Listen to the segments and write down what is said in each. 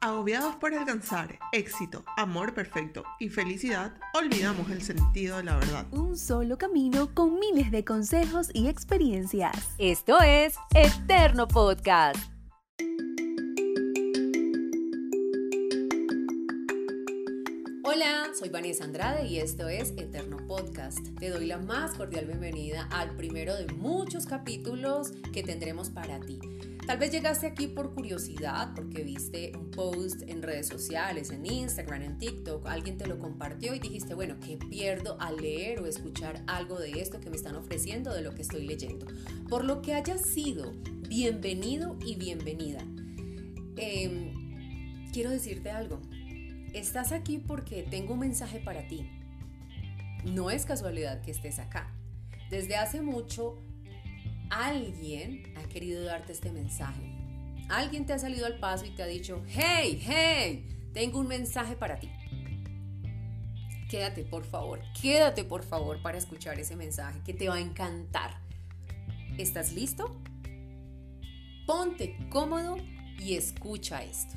Agobiados por alcanzar éxito, amor perfecto y felicidad, olvidamos el sentido de la verdad. Un solo camino con miles de consejos y experiencias. Esto es Eterno Podcast. Hola, soy Vanessa Andrade y esto es Eterno Podcast. Te doy la más cordial bienvenida al primero de muchos capítulos que tendremos para ti. Tal vez llegaste aquí por curiosidad, porque viste un post en redes sociales, en Instagram, en TikTok, alguien te lo compartió y dijiste, bueno, ¿qué pierdo al leer o escuchar algo de esto que me están ofreciendo, de lo que estoy leyendo? Por lo que haya sido, bienvenido y bienvenida. Em, quiero decirte algo. Estás aquí porque tengo un mensaje para ti. No es casualidad que estés acá. Desde hace mucho alguien ha querido darte este mensaje. Alguien te ha salido al paso y te ha dicho, hey, hey, tengo un mensaje para ti. Quédate, por favor, quédate, por favor, para escuchar ese mensaje que te va a encantar. ¿Estás listo? Ponte cómodo y escucha esto.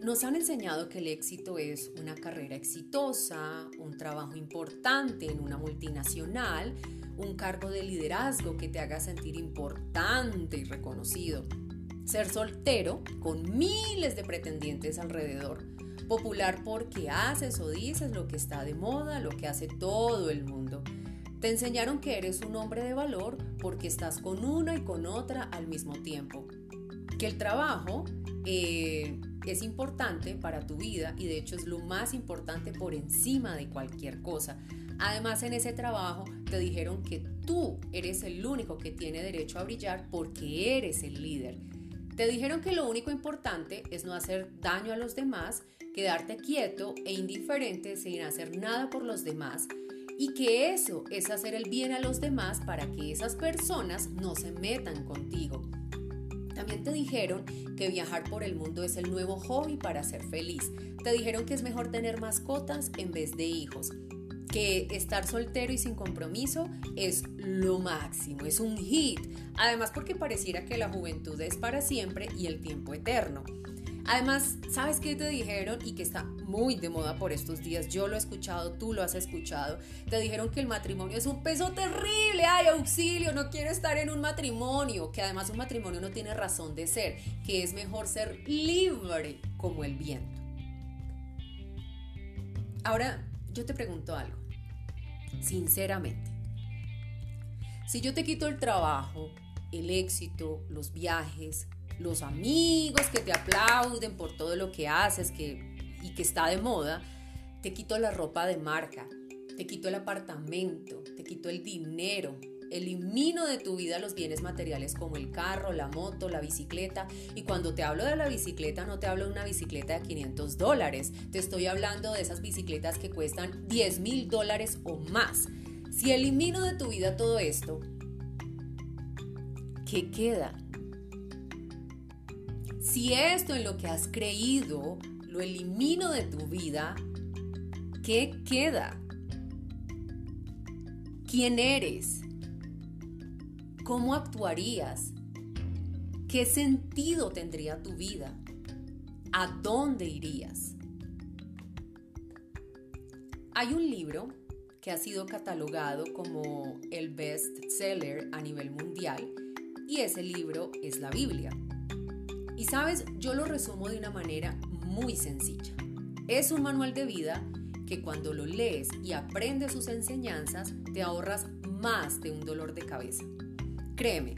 Nos han enseñado que el éxito es una carrera exitosa, un trabajo importante en una multinacional, un cargo de liderazgo que te haga sentir importante y reconocido. Ser soltero con miles de pretendientes alrededor. Popular porque haces o dices lo que está de moda, lo que hace todo el mundo. Te enseñaron que eres un hombre de valor porque estás con una y con otra al mismo tiempo. Que el trabajo eh, es importante para tu vida y de hecho es lo más importante por encima de cualquier cosa. Además, en ese trabajo te dijeron que tú eres el único que tiene derecho a brillar porque eres el líder. Te dijeron que lo único importante es no hacer daño a los demás, quedarte quieto e indiferente sin hacer nada por los demás y que eso es hacer el bien a los demás para que esas personas no se metan contigo. También te dijeron que viajar por el mundo es el nuevo hobby para ser feliz. Te dijeron que es mejor tener mascotas en vez de hijos que estar soltero y sin compromiso es lo máximo, es un hit. Además porque pareciera que la juventud es para siempre y el tiempo eterno. Además, ¿sabes qué te dijeron? Y que está muy de moda por estos días. Yo lo he escuchado, tú lo has escuchado. Te dijeron que el matrimonio es un peso terrible. ¡Ay, auxilio! No quiero estar en un matrimonio. Que además un matrimonio no tiene razón de ser. Que es mejor ser libre como el viento. Ahora, yo te pregunto algo sinceramente. Si yo te quito el trabajo, el éxito, los viajes, los amigos que te aplauden por todo lo que haces que, y que está de moda, te quito la ropa de marca, te quito el apartamento, te quito el dinero, elimino de tu vida los bienes materiales como el carro, la moto, la bicicleta. Y cuando te hablo de la bicicleta, no te hablo de una bicicleta de 500 dólares. Te estoy hablando de esas bicicletas que cuestan 10 mil dólares o más. Si elimino de tu vida todo esto, ¿qué queda? Si esto en lo que has creído lo elimino de tu vida, ¿qué queda? ¿Quién eres? ¿Cómo actuarías? ¿Qué sentido tendría tu vida? ¿A dónde irías? Hay un libro que ha sido catalogado como el best seller a nivel mundial y ese libro es la Biblia. Y sabes, yo lo resumo de una manera muy sencilla. Es un manual de vida que cuando lo lees y aprendes sus enseñanzas te ahorras más de un dolor de cabeza. Créeme,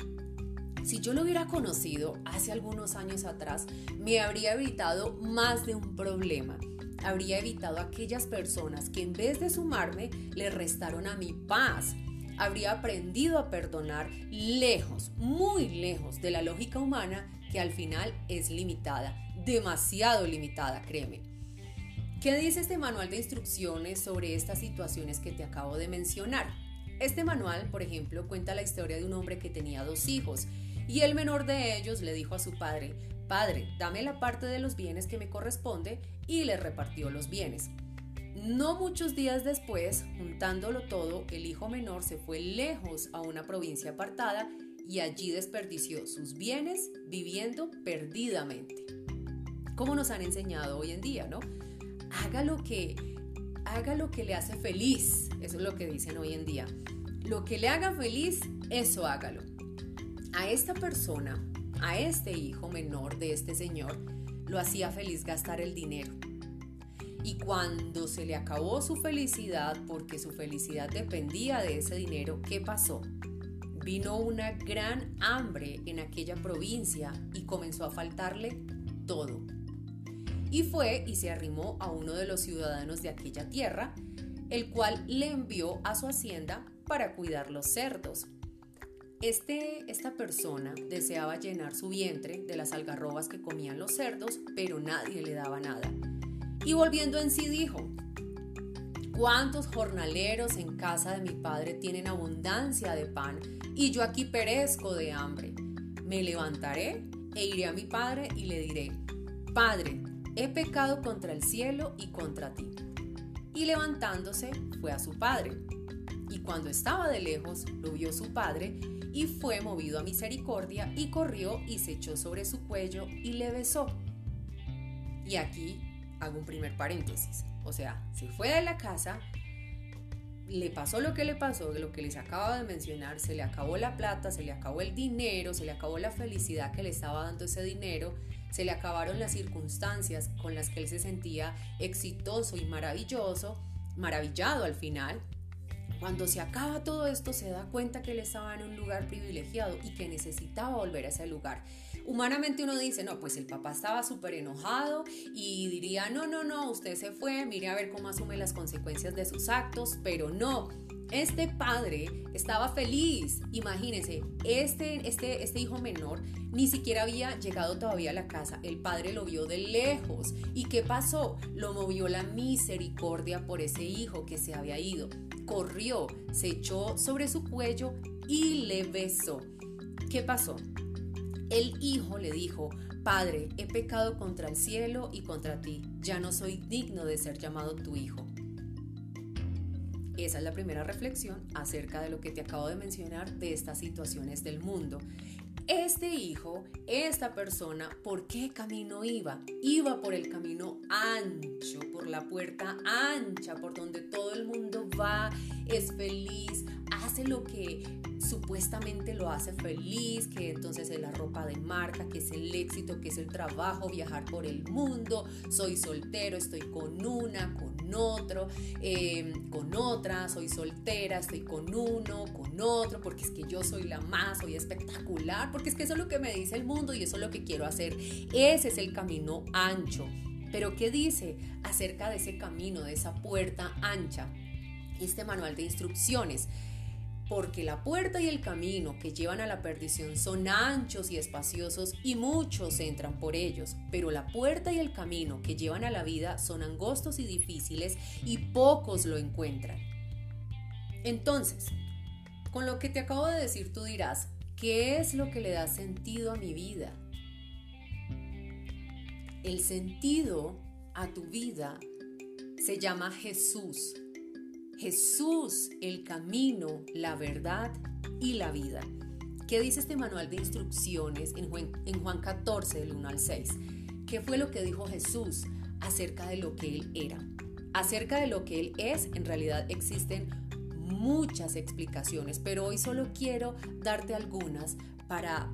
si yo lo hubiera conocido hace algunos años atrás, me habría evitado más de un problema. Habría evitado aquellas personas que en vez de sumarme le restaron a mi paz. Habría aprendido a perdonar lejos, muy lejos de la lógica humana que al final es limitada, demasiado limitada, créeme. ¿Qué dice este manual de instrucciones sobre estas situaciones que te acabo de mencionar? Este manual, por ejemplo, cuenta la historia de un hombre que tenía dos hijos y el menor de ellos le dijo a su padre, Padre, dame la parte de los bienes que me corresponde y le repartió los bienes. No muchos días después, juntándolo todo, el hijo menor se fue lejos a una provincia apartada y allí desperdició sus bienes viviendo perdidamente. como nos han enseñado hoy en día, ¿no? Haga lo que haga lo que le hace feliz, eso es lo que dicen hoy en día. Lo que le haga feliz, eso hágalo. A esta persona, a este hijo menor de este señor, lo hacía feliz gastar el dinero. Y cuando se le acabó su felicidad, porque su felicidad dependía de ese dinero, ¿qué pasó? Vino una gran hambre en aquella provincia y comenzó a faltarle todo. Y fue y se arrimó a uno de los ciudadanos de aquella tierra, el cual le envió a su hacienda para cuidar los cerdos. Este, esta persona deseaba llenar su vientre de las algarrobas que comían los cerdos, pero nadie le daba nada. Y volviendo en sí dijo, ¿cuántos jornaleros en casa de mi padre tienen abundancia de pan y yo aquí perezco de hambre? Me levantaré e iré a mi padre y le diré, Padre, he pecado contra el cielo y contra ti. Y levantándose fue a su padre. Y cuando estaba de lejos, lo vio su padre y fue movido a misericordia y corrió y se echó sobre su cuello y le besó. Y aquí hago un primer paréntesis. O sea, se fue de la casa, le pasó lo que le pasó, lo que les acabo de mencionar, se le acabó la plata, se le acabó el dinero, se le acabó la felicidad que le estaba dando ese dinero, se le acabaron las circunstancias con las que él se sentía exitoso y maravilloso, maravillado al final, cuando se acaba todo esto, se da cuenta que él estaba en un lugar privilegiado y que necesitaba volver a ese lugar. Humanamente uno dice, no, pues el papá estaba súper enojado y diría, no, no, no, usted se fue, mire a ver cómo asume las consecuencias de sus actos, pero no, este padre estaba feliz. Imagínense, este, este, este hijo menor ni siquiera había llegado todavía a la casa. El padre lo vio de lejos. ¿Y qué pasó? Lo movió la misericordia por ese hijo que se había ido. Corrió, se echó sobre su cuello y le besó. ¿Qué pasó? El hijo le dijo, Padre, he pecado contra el cielo y contra ti, ya no soy digno de ser llamado tu hijo. Esa es la primera reflexión acerca de lo que te acabo de mencionar de estas situaciones del mundo. Este hijo, esta persona, ¿por qué camino iba? Iba por el camino ancho, por la puerta ancha, por donde todo el mundo va, es feliz, hace lo que supuestamente lo hace feliz, que entonces es la ropa de marca, que es el éxito, que es el trabajo, viajar por el mundo, soy soltero, estoy con una, con otro, em, con otra, soy soltera, estoy con uno, con otro, porque es que yo soy la más, soy espectacular, porque es que eso es lo que me dice el mundo y eso es lo que quiero hacer. Ese es el camino ancho. Pero ¿qué dice acerca de ese camino, de esa puerta ancha? Este manual de instrucciones porque la puerta y el camino que llevan a la perdición son anchos y espaciosos y muchos entran por ellos, pero la puerta y el camino que llevan a la vida son angostos y difíciles y pocos lo encuentran. Entonces, con lo que te acabo de decir tú dirás, ¿qué es lo que le da sentido a mi vida? El sentido a tu vida se llama Jesús. Jesús, el camino, la verdad y la vida. ¿Qué dice este manual de instrucciones en Juan, en Juan 14, del 1 al 6? ¿Qué fue lo que dijo Jesús acerca de lo que Él era? Acerca de lo que Él es, en realidad existen muchas explicaciones, pero hoy solo quiero darte algunas para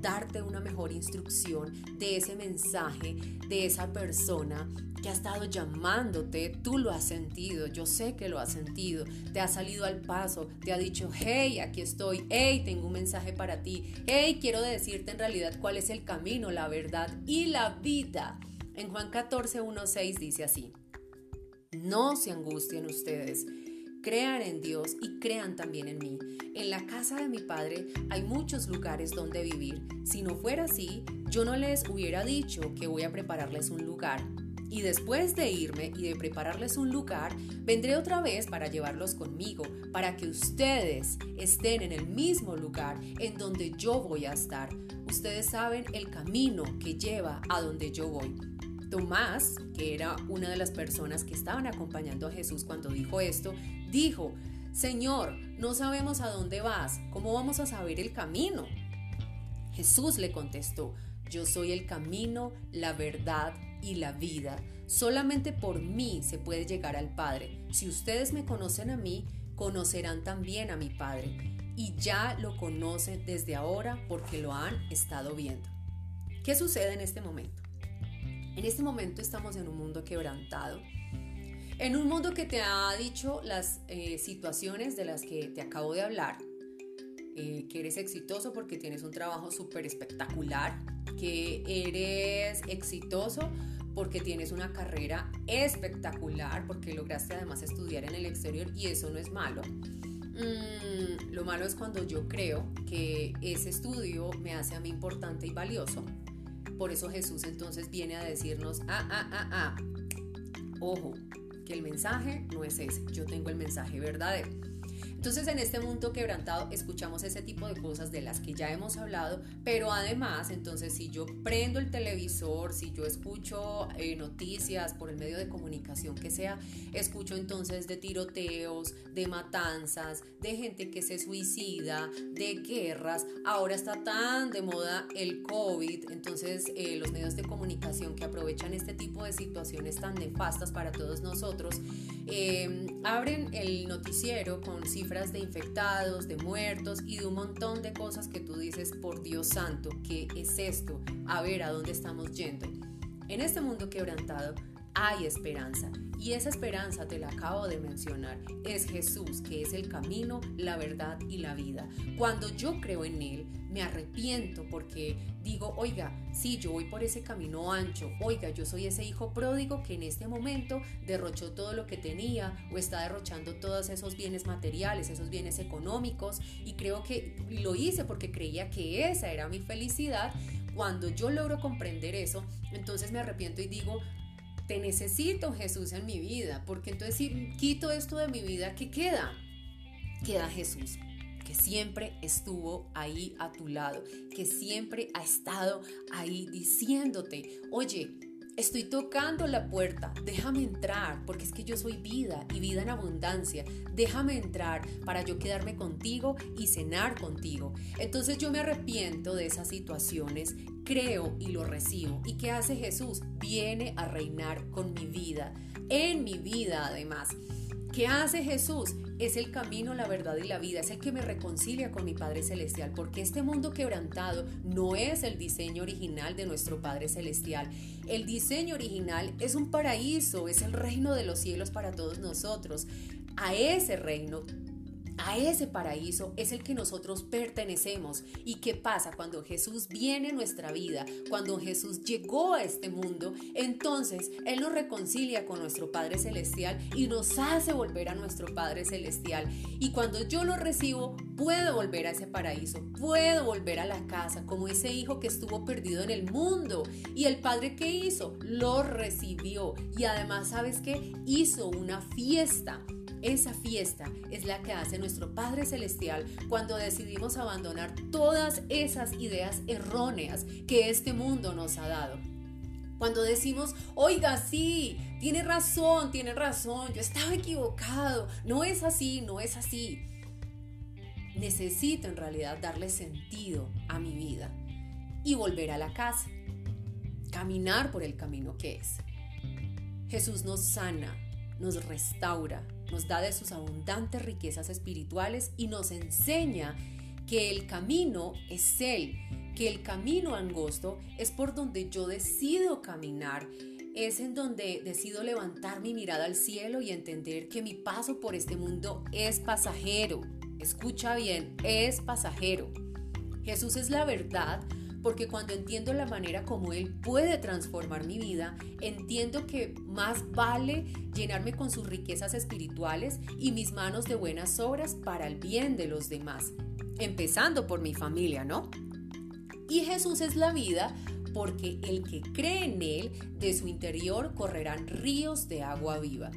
darte una mejor instrucción de ese mensaje, de esa persona que ha estado llamándote, tú lo has sentido, yo sé que lo has sentido, te ha salido al paso, te ha dicho, hey, aquí estoy, hey, tengo un mensaje para ti, hey, quiero decirte en realidad cuál es el camino, la verdad y la vida. En Juan 14, 1, 6 dice así, no se angustien ustedes Crean en Dios y crean también en mí. En la casa de mi padre hay muchos lugares donde vivir. Si no fuera así, yo no les hubiera dicho que voy a prepararles un lugar. Y después de irme y de prepararles un lugar, vendré otra vez para llevarlos conmigo, para que ustedes estén en el mismo lugar en donde yo voy a estar. Ustedes saben el camino que lleva a donde yo voy. Tomás, que era una de las personas que estaban acompañando a Jesús cuando dijo esto, dijo, Señor, no sabemos a dónde vas, ¿cómo vamos a saber el camino? Jesús le contestó, Yo soy el camino, la verdad y la vida. Solamente por mí se puede llegar al Padre. Si ustedes me conocen a mí, conocerán también a mi Padre. Y ya lo conocen desde ahora porque lo han estado viendo. ¿Qué sucede en este momento? En este momento estamos en un mundo quebrantado. En un mundo que te ha dicho las eh, situaciones de las que te acabo de hablar, eh, que eres exitoso porque tienes un trabajo súper espectacular, que eres exitoso porque tienes una carrera espectacular, porque lograste además estudiar en el exterior y eso no es malo. Mm, lo malo es cuando yo creo que ese estudio me hace a mí importante y valioso. Por eso Jesús entonces viene a decirnos, ah, ah, ah, ah, ojo, que el mensaje no es ese, yo tengo el mensaje verdadero. Entonces en este mundo quebrantado escuchamos ese tipo de cosas de las que ya hemos hablado, pero además entonces si yo prendo el televisor, si yo escucho eh, noticias por el medio de comunicación que sea, escucho entonces de tiroteos, de matanzas, de gente que se suicida, de guerras, ahora está tan de moda el COVID, entonces eh, los medios de comunicación que aprovechan este tipo de situaciones tan nefastas para todos nosotros, eh, abren el noticiero con cifras de infectados, de muertos y de un montón de cosas que tú dices, por Dios santo, ¿qué es esto? A ver, ¿a dónde estamos yendo? En este mundo quebrantado hay esperanza y esa esperanza te la acabo de mencionar. Es Jesús, que es el camino, la verdad y la vida. Cuando yo creo en Él, me arrepiento porque digo, oiga, sí, yo voy por ese camino ancho, oiga, yo soy ese hijo pródigo que en este momento derrochó todo lo que tenía o está derrochando todos esos bienes materiales, esos bienes económicos y creo que lo hice porque creía que esa era mi felicidad. Cuando yo logro comprender eso, entonces me arrepiento y digo, te necesito Jesús en mi vida, porque entonces si quito esto de mi vida, ¿qué queda? Queda Jesús que siempre estuvo ahí a tu lado, que siempre ha estado ahí diciéndote, oye, estoy tocando la puerta, déjame entrar, porque es que yo soy vida y vida en abundancia, déjame entrar para yo quedarme contigo y cenar contigo. Entonces yo me arrepiento de esas situaciones, creo y lo recibo. ¿Y qué hace Jesús? Viene a reinar con mi vida, en mi vida además. ¿Qué hace Jesús? Es el camino, la verdad y la vida, es el que me reconcilia con mi Padre Celestial, porque este mundo quebrantado no es el diseño original de nuestro Padre Celestial. El diseño original es un paraíso, es el reino de los cielos para todos nosotros. A ese reino a ese paraíso es el que nosotros pertenecemos. ¿Y qué pasa cuando Jesús viene a nuestra vida? Cuando Jesús llegó a este mundo, entonces Él nos reconcilia con nuestro Padre Celestial y nos hace volver a nuestro Padre Celestial. Y cuando yo lo recibo, puedo volver a ese paraíso, puedo volver a la casa como ese hijo que estuvo perdido en el mundo. Y el Padre que hizo, lo recibió. Y además, ¿sabes qué? Hizo una fiesta esa fiesta es la que hace nuestro Padre Celestial cuando decidimos abandonar todas esas ideas erróneas que este mundo nos ha dado. Cuando decimos, oiga, sí, tiene razón, tiene razón, yo estaba equivocado, no es así, no es así. Necesito en realidad darle sentido a mi vida y volver a la casa, caminar por el camino que es. Jesús nos sana, nos restaura, nos da de sus abundantes riquezas espirituales y nos enseña que el camino es Él, que el camino angosto es por donde yo decido caminar, es en donde decido levantar mi mirada al cielo y entender que mi paso por este mundo es pasajero. Escucha bien, es pasajero. Jesús es la verdad porque cuando entiendo la manera como Él puede transformar mi vida, entiendo que más vale llenarme con sus riquezas espirituales y mis manos de buenas obras para el bien de los demás, empezando por mi familia, ¿no? Y Jesús es la vida porque el que cree en Él, de su interior correrán ríos de agua viva.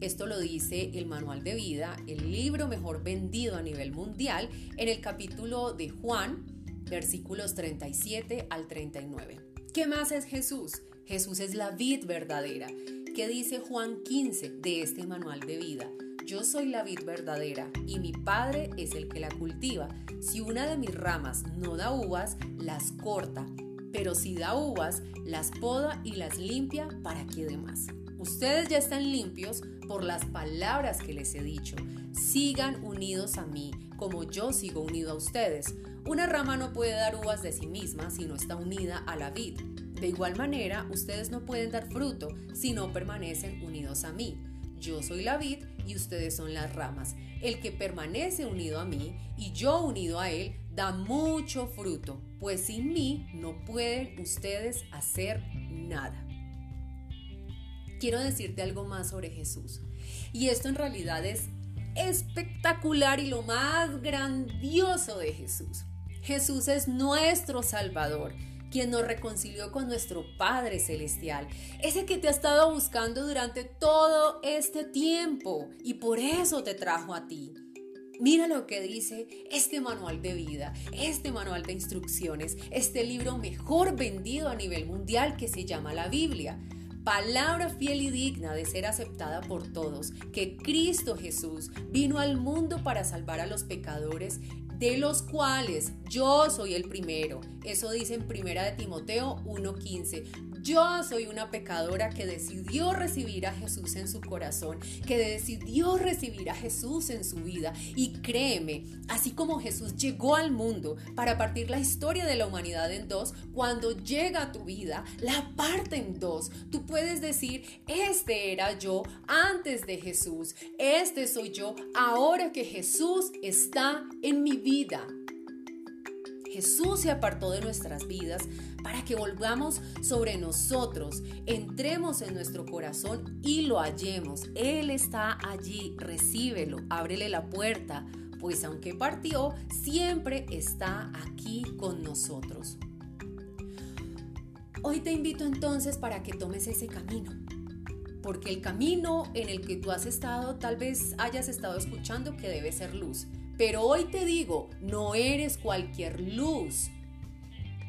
Esto lo dice el Manual de Vida, el libro mejor vendido a nivel mundial, en el capítulo de Juan, versículos 37 al 39. ¿Qué más es Jesús? Jesús es la vid verdadera. ¿Qué dice Juan 15 de este manual de vida? Yo soy la vid verdadera y mi Padre es el que la cultiva. Si una de mis ramas no da uvas, las corta pero si da uvas, las poda y las limpia para que dé más. Ustedes ya están limpios por las palabras que les he dicho. Sigan unidos a mí, como yo sigo unido a ustedes. Una rama no puede dar uvas de sí misma si no está unida a la vid. De igual manera, ustedes no pueden dar fruto si no permanecen unidos a mí. Yo soy la vid y ustedes son las ramas. El que permanece unido a mí y yo unido a él da mucho fruto, pues sin mí no pueden ustedes hacer nada. Quiero decirte algo más sobre Jesús. Y esto en realidad es espectacular y lo más grandioso de Jesús. Jesús es nuestro Salvador quien nos reconcilió con nuestro Padre Celestial, ese que te ha estado buscando durante todo este tiempo y por eso te trajo a ti. Mira lo que dice este manual de vida, este manual de instrucciones, este libro mejor vendido a nivel mundial que se llama la Biblia. Palabra fiel y digna de ser aceptada por todos, que Cristo Jesús vino al mundo para salvar a los pecadores de los cuales yo soy el primero. Eso dice en Primera de Timoteo 1:15. Yo soy una pecadora que decidió recibir a Jesús en su corazón, que decidió recibir a Jesús en su vida. Y créeme, así como Jesús llegó al mundo para partir la historia de la humanidad en dos, cuando llega a tu vida, la parte en dos. Tú puedes decir, este era yo antes de Jesús, este soy yo ahora que Jesús está en mi vida. Jesús se apartó de nuestras vidas para que volvamos sobre nosotros, entremos en nuestro corazón y lo hallemos. Él está allí, recíbelo, ábrele la puerta, pues aunque partió, siempre está aquí con nosotros. Hoy te invito entonces para que tomes ese camino, porque el camino en el que tú has estado tal vez hayas estado escuchando que debe ser luz pero hoy te digo, no eres cualquier luz.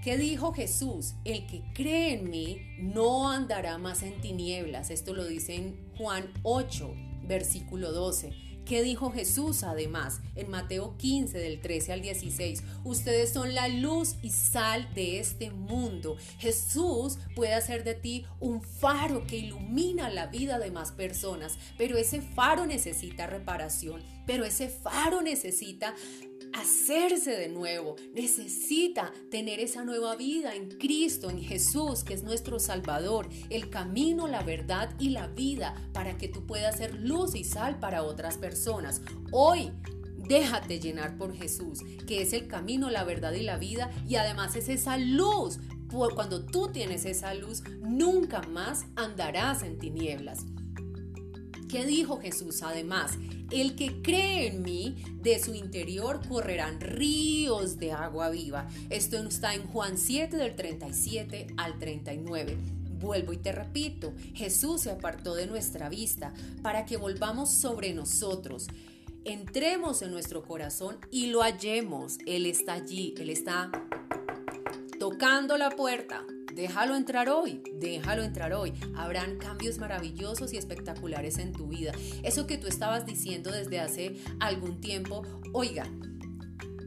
¿Qué dijo Jesús? El que cree en mí no andará más en tinieblas. Esto lo dice en Juan 8, versículo 12. ¿Qué dijo Jesús además en Mateo 15 del 13 al 16? Ustedes son la luz y sal de este mundo. Jesús puede hacer de ti un faro que ilumina la vida de más personas, pero ese faro necesita reparación, pero ese faro necesita hacerse de nuevo, necesita tener esa nueva vida en Cristo, en Jesús, que es nuestro Salvador, el camino, la verdad y la vida para que tú puedas ser luz y sal para otras personas. Hoy Déjate llenar por Jesús, que es el camino, la verdad y la vida, y además es esa luz. Cuando tú tienes esa luz, nunca más andarás en tinieblas. ¿Qué dijo Jesús además? El que cree en mí, de su interior correrán ríos de agua viva. Esto está en Juan 7 del 37 al 39. Vuelvo y te repito, Jesús se apartó de nuestra vista para que volvamos sobre nosotros. Entremos en nuestro corazón y lo hallemos. Él está allí, Él está tocando la puerta. Déjalo entrar hoy, déjalo entrar hoy. Habrán cambios maravillosos y espectaculares en tu vida. Eso que tú estabas diciendo desde hace algún tiempo, oiga,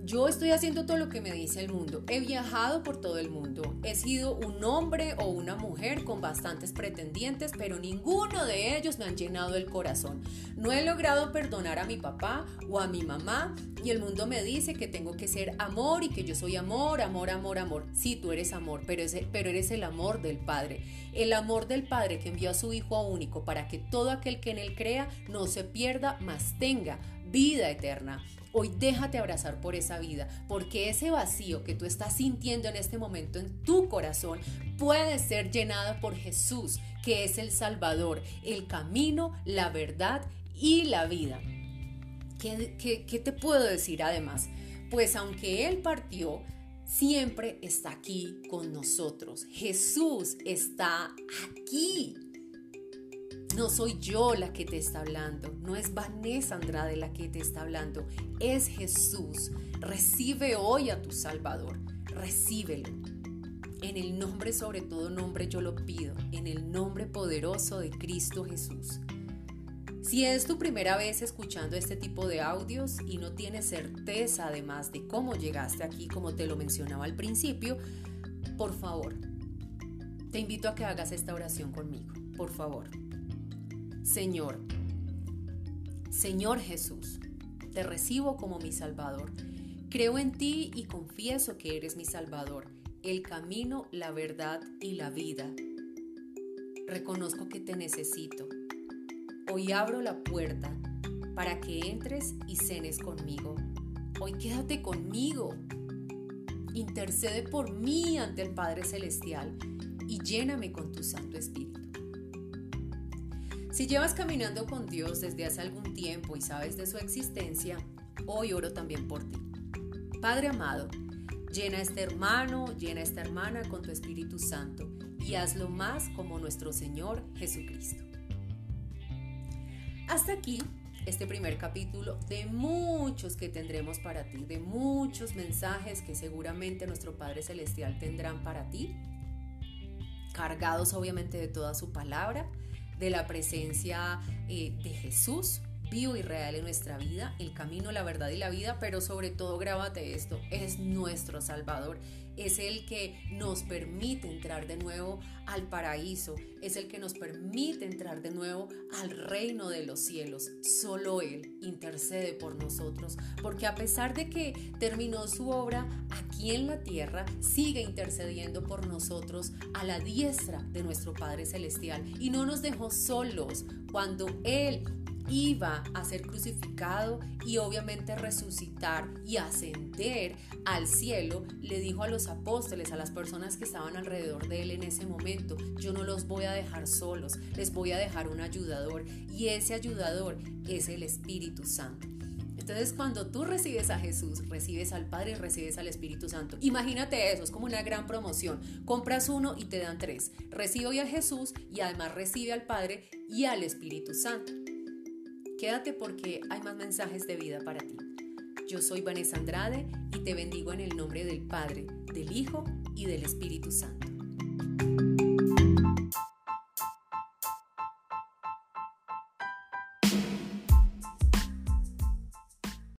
yo estoy haciendo todo lo que me dice el mundo. He viajado por todo el mundo. He sido un hombre o una mujer con bastantes pretendientes, pero ninguno de ellos me han llenado el corazón. No he logrado perdonar a mi papá o a mi mamá y el mundo me dice que tengo que ser amor y que yo soy amor, amor, amor, amor. Sí, tú eres amor, pero, pero eres el amor del Padre. El amor del Padre que envió a su Hijo único para que todo aquel que en él crea no se pierda, mas tenga vida eterna. Hoy déjate abrazar por esa vida, porque ese vacío que tú estás sintiendo en este momento en tu corazón puede ser llenado por Jesús, que es el Salvador, el camino, la verdad y la vida. ¿Qué, te puedo decir además? Pues aunque Él partió, siempre está aquí con nosotros. Jesús está aquí. No soy yo la que te está hablando, no es Vanessa Andrade la que te está hablando, es Jesús. Recibe hoy a tu Salvador, recíbelo. En el nombre, sobre todo nombre, yo lo pido, en el nombre poderoso de Cristo Jesús. Si es tu primera vez escuchando este tipo de audios y no tienes certeza además de cómo llegaste aquí, como te lo mencionaba al principio, Por favor, te invito a que hagas esta oración conmigo, por favor. Señor, Señor Jesús, te recibo como mi Salvador. Creo en ti y confieso que eres mi Salvador, el camino, la verdad y la vida. Reconozco que te necesito. Hoy abro la puerta para que entres y cenes conmigo. Hoy quédate conmigo. Intercede por mí ante el Padre Celestial y lléname con tu Santo Espíritu. Si llevas caminando con Dios desde hace algún tiempo y sabes de su existencia, hoy oro también por ti. Padre amado, llena a este hermano, llena a esta hermana con tu Espíritu Santo y hazlo más como nuestro Señor Jesucristo. Hasta aquí este primer capítulo de muchos que tendremos para ti, de muchos mensajes que seguramente nuestro Padre Celestial tendrán para ti, cargados obviamente de toda su palabra de la presencia eh, de Jesús vivo y real en nuestra vida, el camino, la verdad y la vida, pero sobre todo grábate esto, es nuestro Salvador, es el que nos permite entrar de nuevo al paraíso, es el que nos permite entrar de nuevo al reino de los cielos. Solo Él intercede por nosotros, porque a pesar de que terminó su obra aquí en la tierra, sigue intercediendo por nosotros a la diestra de nuestro Padre Celestial y no nos dejó solos cuando Él iba a ser crucificado y obviamente resucitar y ascender al cielo, le dijo a los apóstoles, a las personas que estaban alrededor de él en ese momento, yo no los voy a dejar solos, les voy a dejar un ayudador y ese ayudador es el Espíritu Santo. Entonces cuando tú recibes a Jesús, recibes al Padre y recibes al Espíritu Santo. Imagínate eso, es como una gran promoción. Compras uno y te dan tres. Recibe hoy a Jesús y además recibe al Padre y al Espíritu Santo. Quédate porque hay más mensajes de vida para ti. Yo soy Vanessa Andrade y te bendigo en el nombre del Padre, del Hijo y del Espíritu Santo.